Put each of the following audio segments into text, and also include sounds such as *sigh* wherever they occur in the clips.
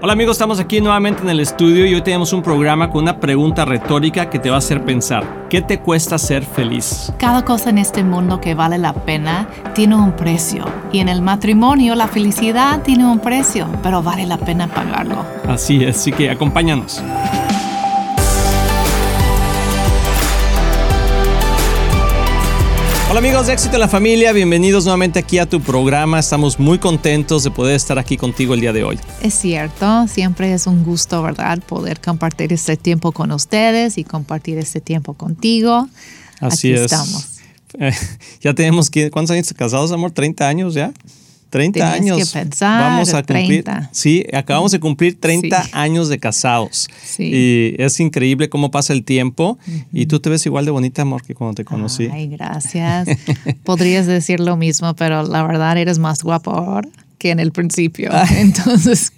Hola amigos, estamos aquí nuevamente en el estudio y hoy tenemos un programa con una pregunta retórica que te va a hacer pensar. ¿Qué te cuesta ser feliz? Cada cosa en este mundo que vale la pena tiene un precio. Y en el matrimonio la felicidad tiene un precio, pero vale la pena pagarlo. Así es, así que acompáñanos. Hola amigos de Éxito en la Familia, bienvenidos nuevamente aquí a tu programa. Estamos muy contentos de poder estar aquí contigo el día de hoy. Es cierto, siempre es un gusto, ¿verdad? Poder compartir este tiempo con ustedes y compartir este tiempo contigo. Así aquí es. estamos. *laughs* ya tenemos que, ¿cuántos años casados, amor? ¿30 años ya? 30 Tienes años. que pensar, Vamos a cumplir. 30. Sí, acabamos de cumplir 30 Sí. años de casados. Sí. Y es increíble cómo pasa el tiempo. Y tú te ves igual de bonita, amor, que cuando te conocí. Ay, gracias. Podrías decir lo mismo, pero la verdad eres más guapo ahora que en el principio. Entonces,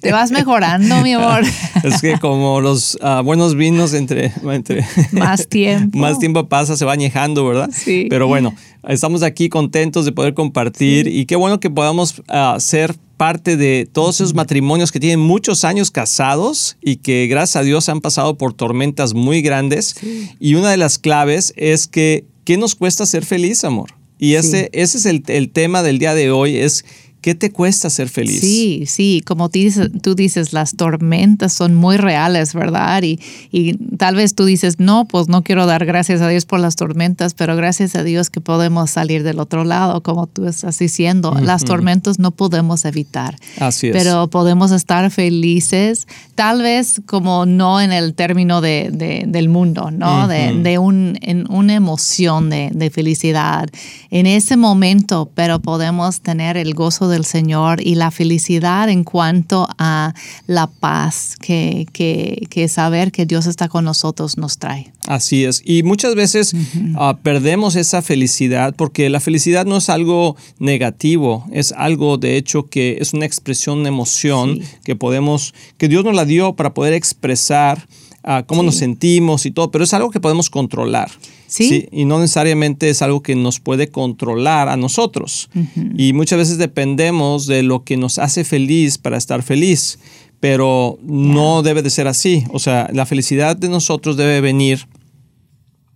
te vas mejorando, mi amor. *laughs* Es que como los ah, buenos vinos entre, entre Más tiempo. *laughs* más tiempo pasa, se va añejando, ¿verdad? Sí. Pero bueno, estamos aquí contentos de poder compartir y qué bueno que podamos ah, ser parte de todos esos matrimonios que tienen muchos años casados y que gracias a Dios han pasado por tormentas muy grandes. Y una de las claves es que, ¿qué nos cuesta ser feliz, amor? Y ese, ese es el, el tema del día de hoy, es ¿qué te cuesta ser feliz? Sí, sí, como tú dices, tú dices, las tormentas son muy reales, ¿verdad? Y, y tal vez tú dices, no, pues no quiero dar gracias a Dios por las tormentas, pero gracias a Dios que podemos salir del otro lado, como tú estás diciendo. Las tormentas no podemos evitar. Así es. Pero podemos estar felices, tal vez como no en el término de, de- del mundo, ¿no? De, de un, en una emoción de, de felicidad en ese momento, pero podemos tener el gozo del Señor y la felicidad en cuanto a la paz que, que, que saber que Dios está con nosotros nos trae. Así es. Y muchas veces ah, perdemos esa felicidad porque la felicidad no es algo negativo, es algo de hecho que es una expresión, una emoción Sí. que podemos, que Dios nos la dio para poder expresar ah, cómo nos sentimos y todo, pero es algo que podemos controlar. Sí. Y no necesariamente es algo que nos puede controlar a nosotros. Y muchas veces dependemos de lo que nos hace feliz para estar feliz, pero no debe de ser así. O sea, la felicidad de nosotros debe venir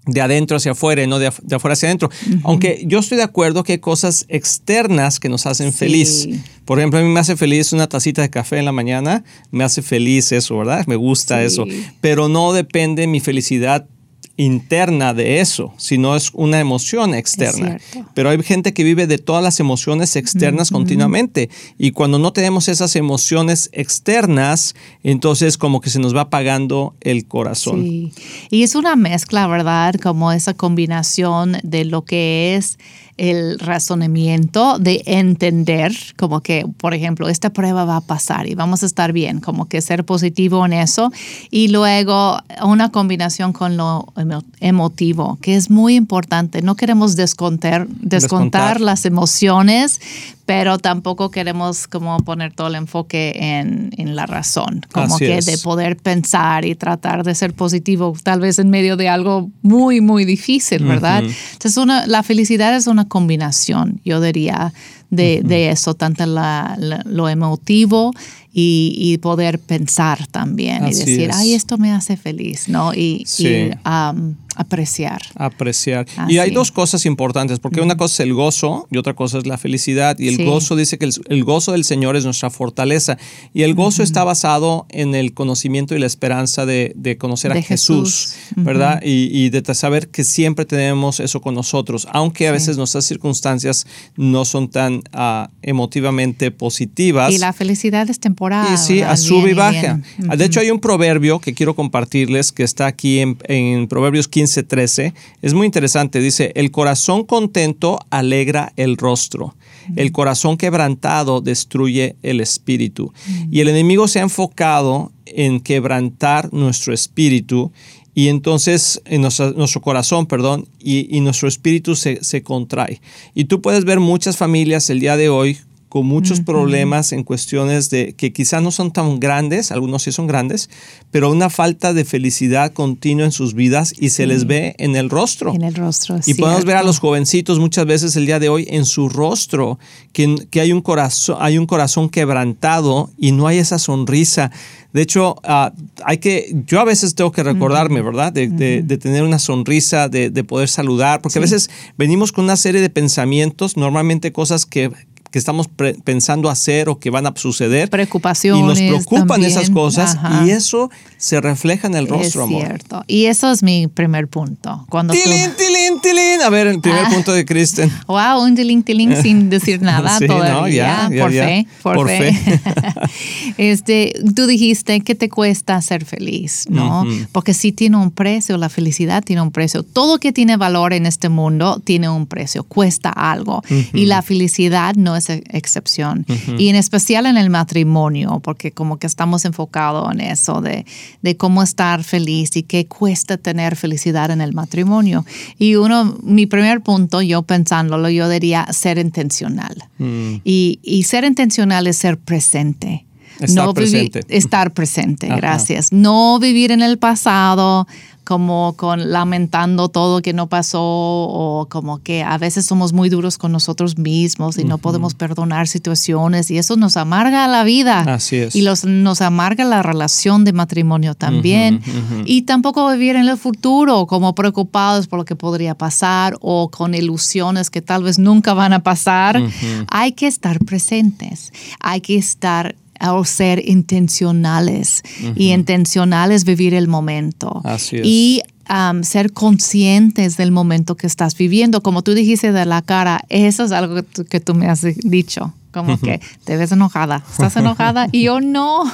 de adentro hacia afuera y no de, af- de afuera hacia adentro. Aunque yo estoy de acuerdo que hay cosas externas que nos hacen Sí. feliz. Por ejemplo, a mí me hace feliz una tacita de café en la mañana, me hace feliz eso, ¿verdad? Me gusta Sí. eso. Pero no depende mi felicidad interna de eso, sino es una emoción externa. Pero hay gente que vive de todas las emociones externas continuamente y cuando no tenemos esas emociones externas, entonces como que se nos va apagando el corazón. Sí, y es una mezcla, ¿verdad? Como esa combinación de lo que es el razonamiento, de entender, como que, por ejemplo, esta prueba va a pasar y vamos a estar bien, como que ser positivo en eso, y luego una combinación con lo emo- emotivo, que es muy importante. No queremos descontar, descontar, Descontar. las emociones, pero tampoco queremos como poner todo el enfoque en, en la razón, como Así que es. de poder pensar y tratar de ser positivo, tal vez en medio de algo muy, muy difícil, ¿verdad? Entonces, una, la felicidad es una combinación, yo diría, de, de eso, tanto la- la- lo emotivo y, y poder pensar también Así y decir, es. ay, esto me hace feliz, ¿no? Y, Sí. y, um, apreciar. apreciar. Ah, y hay sí. dos cosas importantes, porque una cosa es el gozo y otra cosa es la felicidad. Y el Sí. gozo dice que el, el gozo del Señor es nuestra fortaleza. Y el gozo está basado en el conocimiento y la esperanza de, de conocer a De Jesús, Jesús. ¿verdad? Y, y de saber que siempre tenemos eso con nosotros, aunque a veces nuestras circunstancias no son tan ah, emotivamente positivas. Y la felicidad es temporal. Y sí, ¿verdad? a sube y baja. viene. De hecho, hay un proverbio que quiero compartirles que está aquí en, en Proverbios 15, 13. Es muy interesante. Dice, el corazón contento alegra el rostro. El corazón quebrantado destruye el espíritu. Y el enemigo se ha enfocado en quebrantar nuestro espíritu y entonces en nuestro corazón, perdón, y, y nuestro espíritu se, se contrae. Y tú puedes ver muchas familias el día de hoy con muchos problemas en cuestiones de que quizás no son tan grandes, algunos sí son grandes, pero una falta de felicidad continua en sus vidas y se les ve en el rostro. En el rostro. Y podemos ver a los jovencitos muchas veces el día de hoy en su rostro que, que hay, un corazón, hay un corazón quebrantado y no hay esa sonrisa. De hecho, ah, hay que, yo a veces tengo que recordarme, ¿verdad? De, de, tener una sonrisa, de, de poder saludar, porque a veces venimos con una serie de pensamientos, normalmente cosas que, que estamos pensando hacer o que van a suceder. Preocupaciones. Y nos preocupan esas cosas y eso se refleja en el rostro, es amor. cierto. Y eso es mi primer punto. Cuando tilín, tilín, tilín. A ver, el primer ah. punto de Kristen. *laughs* Wow, un tilín, tilín *laughs* sin decir nada todavía. por fe, por, fe. *laughs* este, tú dijiste que te cuesta ser feliz, ¿no? Porque sí tiene un precio, la felicidad tiene un precio. Todo que tiene valor en este mundo tiene un precio, cuesta algo. Y la felicidad no es excepción. Y en especial en el matrimonio, porque como que estamos enfocados en eso de, de, cómo estar feliz y qué cuesta tener felicidad en el matrimonio. Y uno, mi primer punto, yo pensándolo, yo diría ser intencional. Mm. Y, y ser intencional es ser presente. Estar presente. estar presente, gracias. No vivir en el pasado, como con lamentando todo que no pasó o como que a veces somos muy duros con nosotros mismos y no podemos perdonar situaciones y eso nos amarga la vida. Así es. Y los, nos amarga la relación de matrimonio también. Y tampoco vivir en el futuro como preocupados por lo que podría pasar o con ilusiones que tal vez nunca van a pasar. Hay que estar presentes, hay que estar o ser intencionales. Y intencionales vivir el momento. Así es. Y um, ser conscientes del momento que estás viviendo. Como tú dijiste de la cara, eso es algo que tú, me has dicho. Como que te ves enojada. ¿Estás enojada? Y yo no.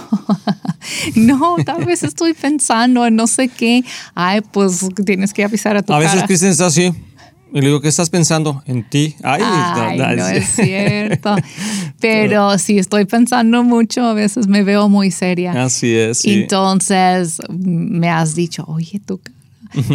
*laughs* no, tal vez estoy pensando en no sé qué. Ay, pues tienes que avisar a tu A veces. Cristian está así. Y le digo, ¿qué estás pensando? En ti. Ay, no, es *laughs* cierto. Pero si estoy pensando mucho, a veces me veo muy seria. Así es. Entonces me has dicho, oye, tú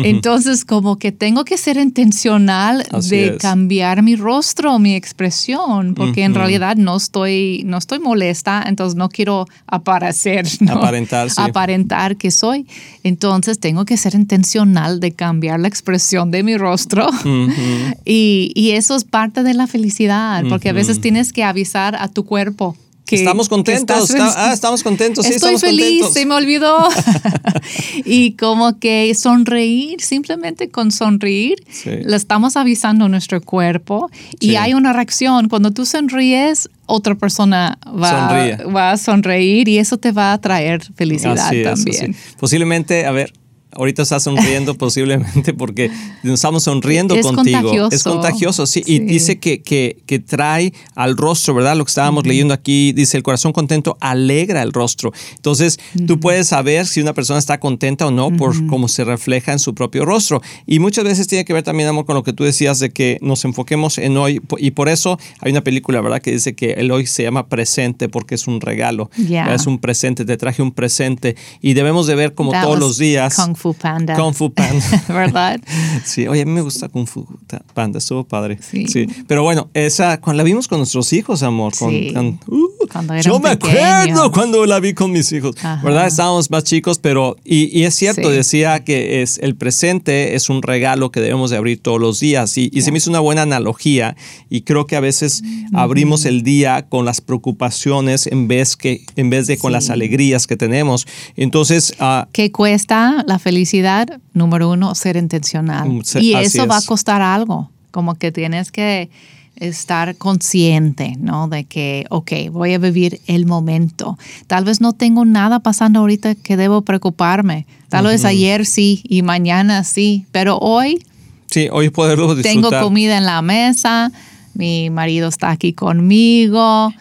entonces, como que tengo que ser intencional de cambiar mi rostro, mi expresión, porque en realidad no estoy, no estoy molesta, entonces no quiero aparecer, *laughs* aparentar, aparentar que soy. Entonces, tengo que ser intencional de cambiar la expresión de mi rostro. *laughs* y, y, eso es parte de la felicidad, porque a veces tienes que avisar a tu cuerpo estamos contentos. ah, estamos contentos. Sí, Estoy feliz, se me olvidó. *laughs* *laughs* y como que sonreír, simplemente con sonreír, le estamos avisando a nuestro cuerpo y hay una reacción. Cuando tú sonríes, otra persona va, va, a sonreír y eso te va a traer felicidad también. Posiblemente, a ver, ahorita estás sonriendo *laughs* posiblemente porque estamos sonriendo es contigo. Contagioso. Es contagioso, sí. Y dice que, que, que, trae al rostro, ¿verdad? Lo que estábamos leyendo aquí, dice, el corazón contento alegra el rostro. Entonces, tú puedes saber si una persona está contenta o no por cómo se refleja en su propio rostro. Y muchas veces tiene que ver también, amor, con lo que tú decías de que nos enfoquemos en hoy. Y por eso hay una película, ¿verdad? Que dice que el hoy se llama presente porque es un regalo. Es un presente, te traje un presente. Y debemos de ver como todos los días. Fu Panda. Kung Fu Panda. *laughs* ¿Verdad? Sí, oye, a mí me gusta Kung Fu Panda, estuvo padre. Sí. sí. Pero bueno, esa, cuando la vimos con nuestros hijos, amor. Con, sí. uh, yo me acuerdo cuando la vi con mis hijos. ¿Verdad? Estábamos más chicos, pero. Y, y es cierto, decía que es el presente es un regalo que debemos de abrir todos los días. Y, y se me hizo una buena analogía. Y creo que a veces abrimos el día con las preocupaciones en vez, que, en vez de con las alegrías que tenemos. Entonces. Uh, ¿Qué cuesta la felicidad, número uno, ser intencional. Mm, y eso va a costar algo, como que tienes que estar consciente, ¿no? De que, ok, voy a vivir el momento. Tal vez no tengo nada pasando ahorita que debo preocuparme. Tal vez ayer sí y mañana sí, pero hoy... Sí, hoy poderlo disfrutar. Tengo comida en la mesa, mi marido está aquí conmigo,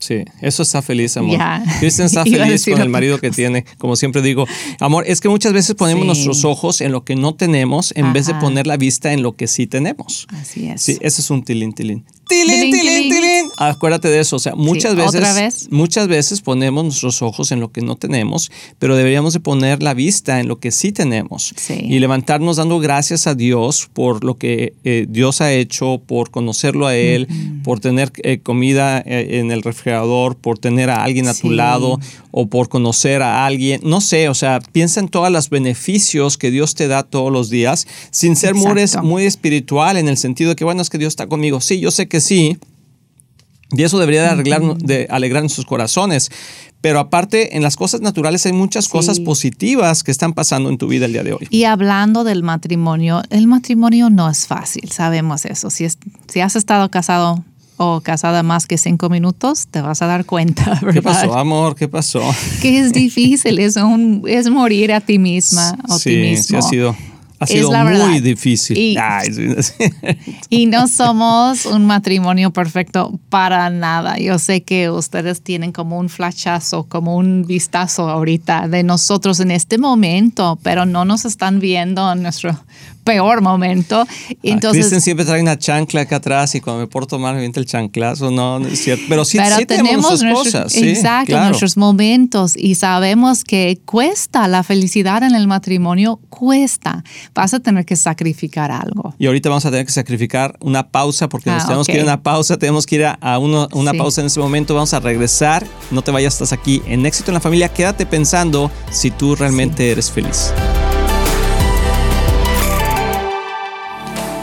Sí, eso está feliz, amor. Cristian está *laughs* feliz con el marido que tiene. Como siempre digo, amor, es que muchas veces ponemos nuestros ojos en lo que no tenemos en vez de poner la vista en lo que sí tenemos. Así es. Sí, eso es un tilín, tilín. tilín, tilín, tilín. Acuérdate de eso. O sea, muchas Sí, veces, ¿otra vez? muchas veces ponemos nuestros ojos en lo que no tenemos, pero deberíamos de poner la vista en lo que sí tenemos Sí. y levantarnos dando gracias a Dios por lo que eh, Dios ha hecho, por conocerlo a Él, por tener eh, comida eh, en el refrigerador, por tener a alguien a tu lado o por conocer a alguien. No sé, o sea, piensa en todos los beneficios que Dios te da todos los días sin ser muy, muy espiritual en el sentido de que, bueno, es que Dios está conmigo. Sí, yo sé que sí. Y eso debería de, arreglar, de alegrar nuestros corazones. Pero aparte, en las cosas naturales hay muchas cosas positivas que están pasando en tu vida el día de hoy. Y hablando del matrimonio, el matrimonio no es fácil, sabemos eso. Si, es- si has estado casado o casada más que cinco minutos, te vas a dar cuenta, ¿verdad? *laughs* ¿Qué pasó, amor? ¿Qué pasó? Que es *laughs* difícil, es, un, es morir a ti misma o ti sí, mismo. sí ha sido, ha Es sido la muy verdad. difícil. Y- Ay, sí. *laughs* Y no somos un matrimonio perfecto para nada. Yo sé que ustedes tienen como un flashazo, como un vistazo ahorita de nosotros en este momento, pero no nos están viendo en nuestro peor momento. Ah, Entonces, Kristen siempre trae una chancla acá atrás y cuando me porto mal me viene el chanclazo. No, no es cierto. Pero sí, pero sí tenemos nuestras cosas. sí, exacto, claro. nuestros momentos y sabemos que cuesta la felicidad en el matrimonio, cuesta. Vas a tener que sacrificar algo. Y ahorita vamos a tener que sacrificar una pausa porque nos Ah, tenemos que ir a una pausa, tenemos que ir a, uno- una Sí. pausa en ese momento, vamos a regresar, no te vayas, estás aquí en Éxito en la Familia, quédate pensando si tú realmente eres feliz.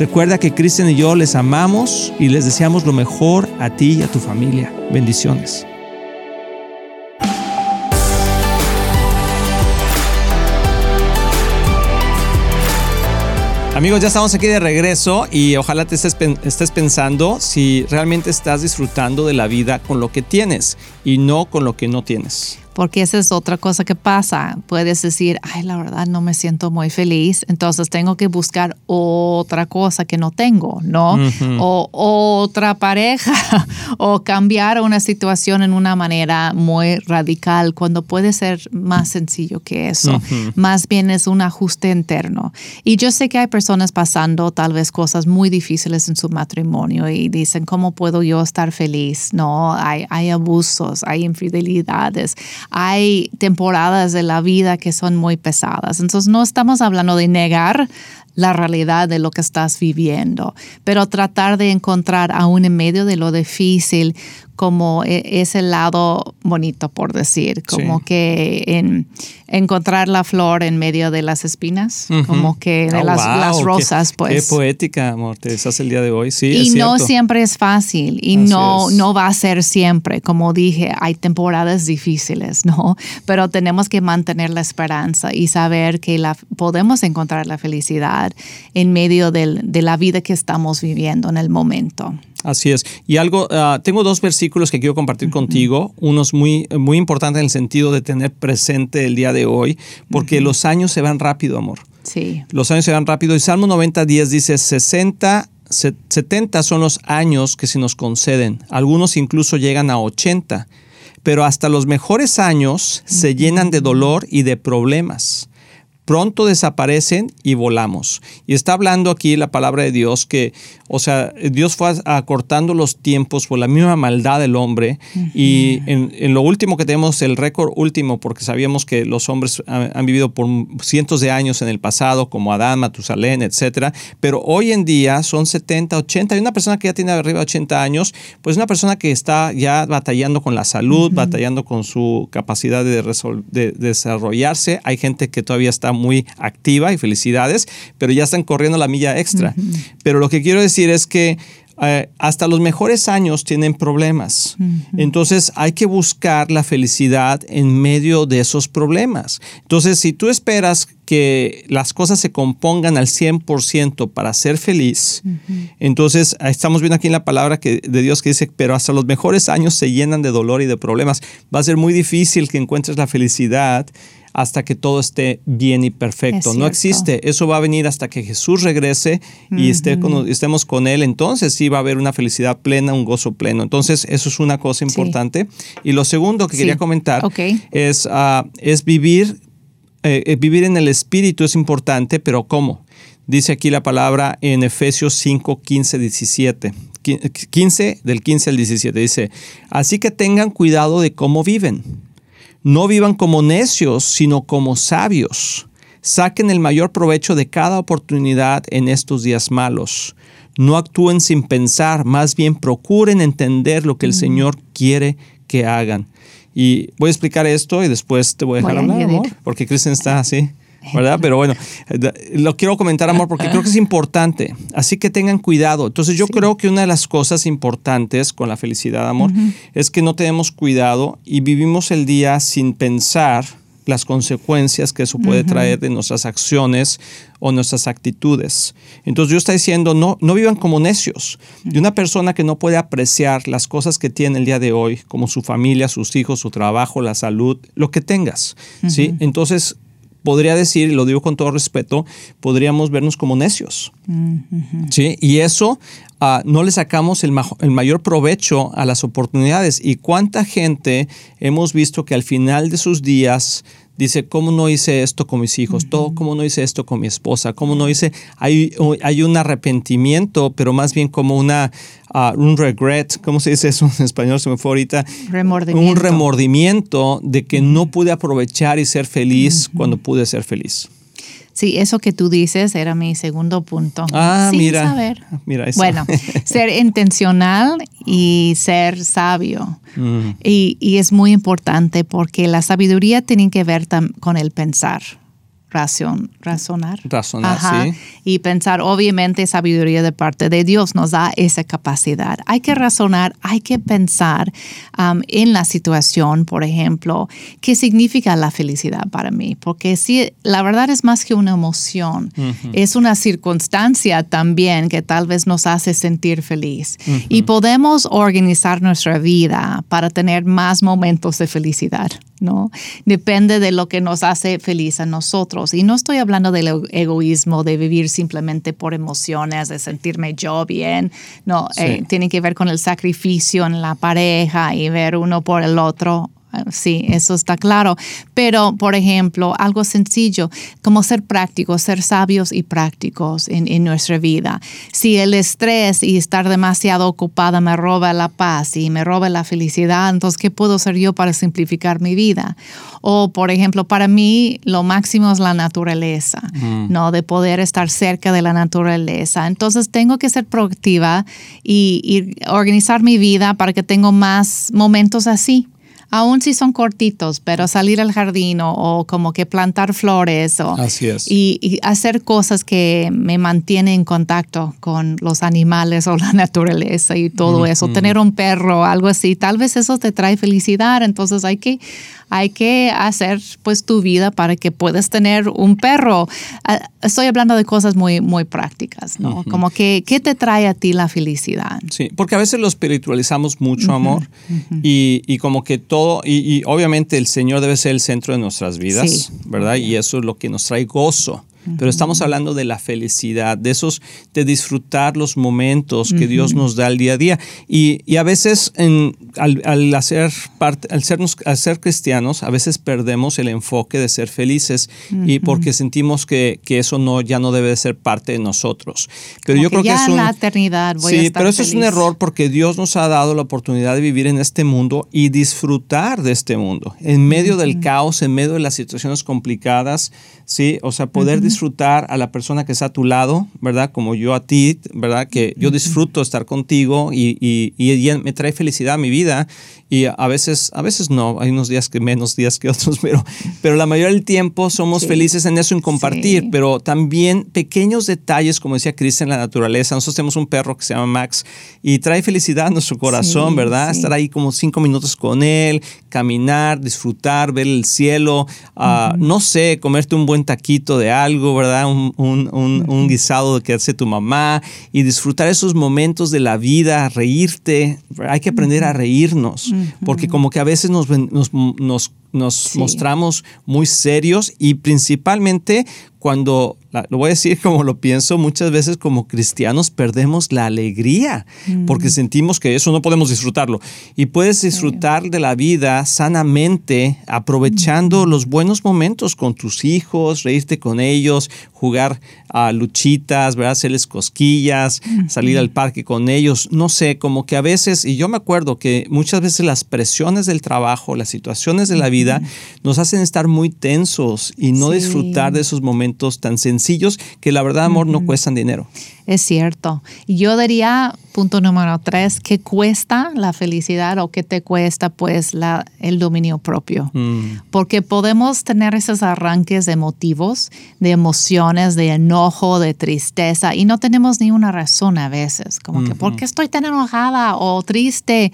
Recuerda que Cristian y yo les amamos y les deseamos lo mejor a ti y a tu familia. Bendiciones. Amigos, ya estamos aquí de regreso y ojalá te estés, pen- estés pensando si realmente estás disfrutando de la vida con lo que tienes y no con lo que no tienes. Porque esa es otra cosa que pasa. Puedes decir, ay, la verdad no me siento muy feliz, entonces tengo que buscar otra cosa que no tengo, ¿no? O otra pareja, *laughs* o cambiar una situación en una manera muy radical, cuando puede ser más sencillo que eso. Más bien es un ajuste interno. Y yo sé que hay personas pasando tal vez cosas muy difíciles en su matrimonio y dicen, ¿cómo puedo yo estar feliz? No, hay, hay abusos, hay infidelidades, hay temporadas de la vida que son muy pesadas. Entonces no estamos hablando de negar la realidad de lo que estás viviendo, pero tratar de encontrar aún en medio de lo difícil como e- ese lado bonito, por decir, como Sí. que en encontrar la flor en medio de las espinas, como que de Oh, las, wow, las qué- rosas, pues. Qué poética, amor, te estás el día de hoy. Sí, y es no siempre es fácil y Así no, es. no va a ser siempre. Como dije, hay temporadas difíciles, ¿no? Pero tenemos que mantener la esperanza y saber que la, podemos encontrar la felicidad en medio de la vida que estamos viviendo en el momento. Así es. Y algo, ah, tengo dos versículos que quiero compartir contigo. Uno es muy, muy importante en el sentido de tener presente el día de hoy, porque los años se van rápido, amor. Sí. Los años se van rápido. Y Salmo 90, 10 dice, 60, 70 son los años que se nos conceden. Algunos incluso llegan a 80. Pero hasta los mejores años se llenan de dolor y de problemas pronto desaparecen y volamos. Y está hablando aquí la palabra de Dios que, o sea, Dios fue acortando los tiempos por la misma maldad del hombre. Y en, lo último que tenemos, el récord último, porque sabíamos que los hombres han, vivido por cientos de años en el pasado, como Adán, Matusalén, etcétera. Pero hoy en día son 70, 80. Y una persona que ya tiene arriba de 80 años, pues una persona que está ya batallando con la salud, batallando con su capacidad de, de desarrollarse. Hay gente que todavía está muy activa y felicidades, pero ya están corriendo la milla extra. Pero lo que quiero decir es que eh, hasta los mejores años tienen problemas. Entonces hay que buscar la felicidad en medio de esos problemas. Entonces si tú esperas que las cosas se compongan al 100% para ser feliz, entonces estamos viendo aquí en la palabra que, de Dios que dice, pero hasta los mejores años se llenan de dolor y de problemas. Va a ser muy difícil que encuentres la felicidad hasta que todo esté bien y perfecto. No existe. Eso va a venir hasta que Jesús regrese y esté estemos con Él. Entonces sí va a haber una felicidad plena, un gozo pleno. Entonces eso es una cosa importante. Y lo segundo que quería comentar es, ah, es vivir, eh, eh, vivir en el Espíritu es importante, pero ¿cómo? Dice aquí la palabra en Efesios 5, 15, 17. 15, del 15 al 17. Dice, así que tengan cuidado de cómo viven no vivan como necios, sino como sabios. Saquen el mayor provecho de cada oportunidad en estos días malos. No actúen sin pensar, más bien procuren entender lo que el Señor quiere que hagan. Y voy a explicar esto y después te voy a dejar hablar, porque Cristian está así. ¿Verdad? Pero bueno, lo quiero comentar, amor, porque creo que es importante. Así que tengan cuidado. Entonces yo creo que una de las cosas importantes con la felicidad, amor, es que no tenemos cuidado y vivimos el día sin pensar las consecuencias que eso puede traer de nuestras acciones o nuestras actitudes. Entonces Dios está diciendo, no, no vivan como necios. De una persona que no puede apreciar las cosas que tiene el día de hoy, como su familia, sus hijos, su trabajo, la salud, lo que tengas. ¿sí? Entonces podría decir, y lo digo con todo respeto, podríamos vernos como necios. ¿sí? Y eso ah, no le sacamos el, el, mayor provecho a las oportunidades. ¿Y cuánta gente hemos visto que al final de sus días dice, ¿cómo no hice esto con mis hijos? Todo, ¿Cómo no hice esto con mi esposa? ¿Cómo no hice? Hay, hay un arrepentimiento, pero más bien como una, ah, un regret, ¿cómo se dice eso en español? Se me fue ahorita. Remordimiento. Un remordimiento de que no pude aprovechar y ser feliz cuando pude ser feliz. Sí, eso que tú dices era mi segundo punto. Ah, mira. Saber. Mira eso. Bueno, *laughs* ser intencional y ser sabio. Mm. Y, y, es muy importante porque la sabiduría tiene que ver con el pensar razonar. Razonar, sí. Y pensar, obviamente, sabiduría de parte de Dios nos da esa capacidad. Hay que razonar, hay que pensar um, en la situación, por ejemplo, qué significa la felicidad para mí, porque sí, la verdad es más que una emoción, es una circunstancia también que tal vez nos hace sentir feliz. Y podemos organizar nuestra vida para tener más momentos de felicidad. ¿No? Depende de lo que nos hace feliz a nosotros. Y no estoy hablando del egoísmo, de vivir simplemente por emociones, de sentirme yo bien, no, eh, tiene que ver con el sacrificio en la pareja y ver uno por el otro Sí, eso está claro. Pero, por ejemplo, algo sencillo, como ser prácticos, ser sabios y prácticos en, nuestra vida. Si el estrés y estar demasiado ocupada me roba la paz y me roba la felicidad, entonces, ¿qué puedo hacer yo para simplificar mi vida? O, por ejemplo, para mí lo máximo es la naturaleza, mm. ¿no? De poder estar cerca de la naturaleza. Entonces, tengo que ser proactiva y, y organizar mi vida para que tenga más momentos así aún si son cortitos, pero salir al jardín o, como que plantar flores o, Así es. y, hacer cosas que me mantienen en contacto con los animales o la *laughs* naturaleza y todo eso. Tener un perro, algo así, tal vez eso te trae felicidad, entonces hay que, hay que hacer pues tu vida para que puedas tener un perro. Ah, estoy hablando de cosas muy, muy prácticas, ¿no? Como que, ¿qué te trae a ti la felicidad? Sí, porque a veces lo espiritualizamos mucho, amor, y, y, como que todo, y, obviamente el Señor debe ser el centro de nuestras vidas, ¿verdad? Y eso es lo que nos trae gozo. Pero estamos hablando de la felicidad, de esos, de disfrutar los momentos que Dios nos da al día a día. Y, y a veces en, al, hacer parte, al, sernos, al ser cristianos, a veces perdemos el enfoque de ser felices y porque sentimos que, que, eso no, ya no debe de ser parte de nosotros. Pero yo creo que es un, la eternidad voy sí, a estar pero eso es un error porque Dios nos ha dado la oportunidad de vivir en este mundo y disfrutar de este mundo. En medio del caos, en medio de las situaciones complicadas, sí, o sea, poder disfrutar a la persona que está a tu lado, ¿verdad? Como yo a ti, ¿verdad? Que yo disfruto estar contigo y, y, y, me trae felicidad a mi vida y a veces, a veces no, hay unos días que menos días que otros, *laughs* pero, pero la mayoría del tiempo somos felices en eso, en compartir, pero también pequeños detalles, como decía Cris, en la naturaleza. Nosotros tenemos un perro que se llama Max y trae felicidad a nuestro corazón, ¿verdad? Estar ahí como cinco minutos con él, caminar, disfrutar, ver el cielo, ah, no sé, comerte un buen taquito de algo, ¿verdad? Un, un, un, un guisado que hace tu mamá y disfrutar esos momentos de la vida, reírte. Hay que aprender a reírnos porque como que a veces nos, nos, nos nos mostramos muy serios y principalmente cuando, lo voy a decir *laughs* como lo pienso, muchas veces como cristianos perdemos la alegría porque sentimos que eso no podemos disfrutarlo. Y puedes disfrutar de la vida sanamente aprovechando los buenos momentos con tus hijos, reírte con ellos, jugar a luchitas, ¿verdad? hacerles cosquillas, salir al parque con ellos. No sé, como que a veces, y yo me acuerdo que muchas veces las presiones del trabajo, las situaciones de la vida, nos hacen estar muy tensos y no disfrutar de esos momentos tan sencillos que la verdad, amor, no cuestan dinero. Es cierto. Yo diría, punto número tres, que cuesta la felicidad o que te cuesta pues la, el dominio propio. Mm. Porque podemos tener esos arranques emotivos, de emociones, de enojo, de tristeza, y no tenemos ni una razón a veces, como que, ¿por qué estoy tan enojada o triste?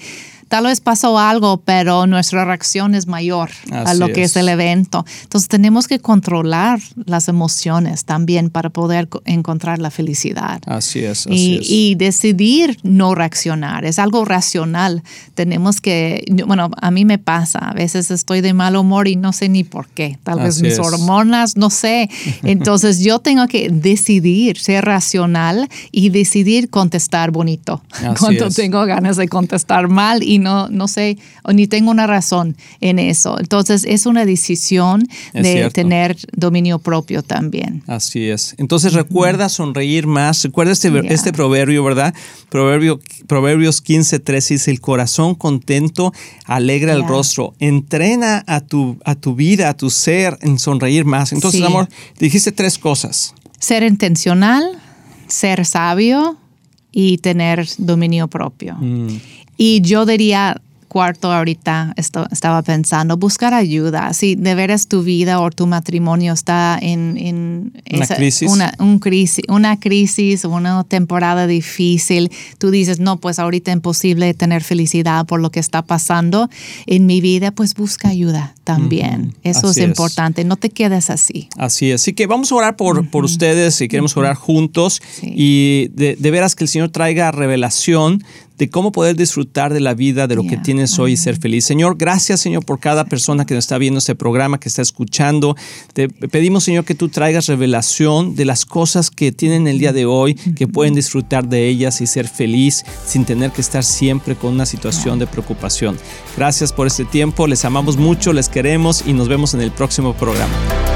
Tal vez pasó algo, pero nuestra reacción es mayor a lo que es. el evento. Entonces tenemos que controlar las emociones también para poder encontrar la felicidad. Así es. Así y, es. y, decidir no reaccionar. Es algo racional. Tenemos que, bueno, a mí me pasa, a veces estoy de mal humor y no sé ni por qué. Tal vez mis hormonas, no sé. *laughs* Entonces yo tengo que decidir ser racional y decidir contestar bonito cuando tengo ganas de contestar mal y no, no sé, o ni tengo una razón en eso. Entonces es una decisión de tener dominio propio también. Así es. Entonces recuerda sonreír más. Recuerda este, este proverbio, ¿verdad? Proverbio, Proverbios 15, 13 dice, el corazón contento alegra el rostro. Entrena a tu, a tu vida, a tu ser en sonreír más. Entonces, amor, dijiste tres cosas. Ser intencional, ser sabio y tener dominio propio. Mm. Y yo diría, cuarto ahorita esto, estaba pensando, buscar ayuda. Si de veras tu vida o tu matrimonio está en, en una, crisis. Una, un crisis, una crisis, una temporada difícil, tú dices, no, pues ahorita es imposible tener felicidad por lo que está pasando en mi vida, pues busca ayuda también. Eso es importante, no te quedes así. Así es. Así que vamos a orar por, por ustedes y queremos orar juntos y de, de veras que el Señor traiga revelación de cómo poder disfrutar de la vida, de lo que tienes hoy y ser feliz. Señor, gracias, Señor, por cada persona que nos está viendo este programa, que está escuchando. Te pedimos, Señor, que tú traigas revelación de las cosas que tienen el día de hoy, que pueden disfrutar de ellas y ser feliz sin tener que estar siempre con una situación de preocupación. Gracias por este tiempo, les amamos mucho, les queremos y nos vemos en el próximo programa.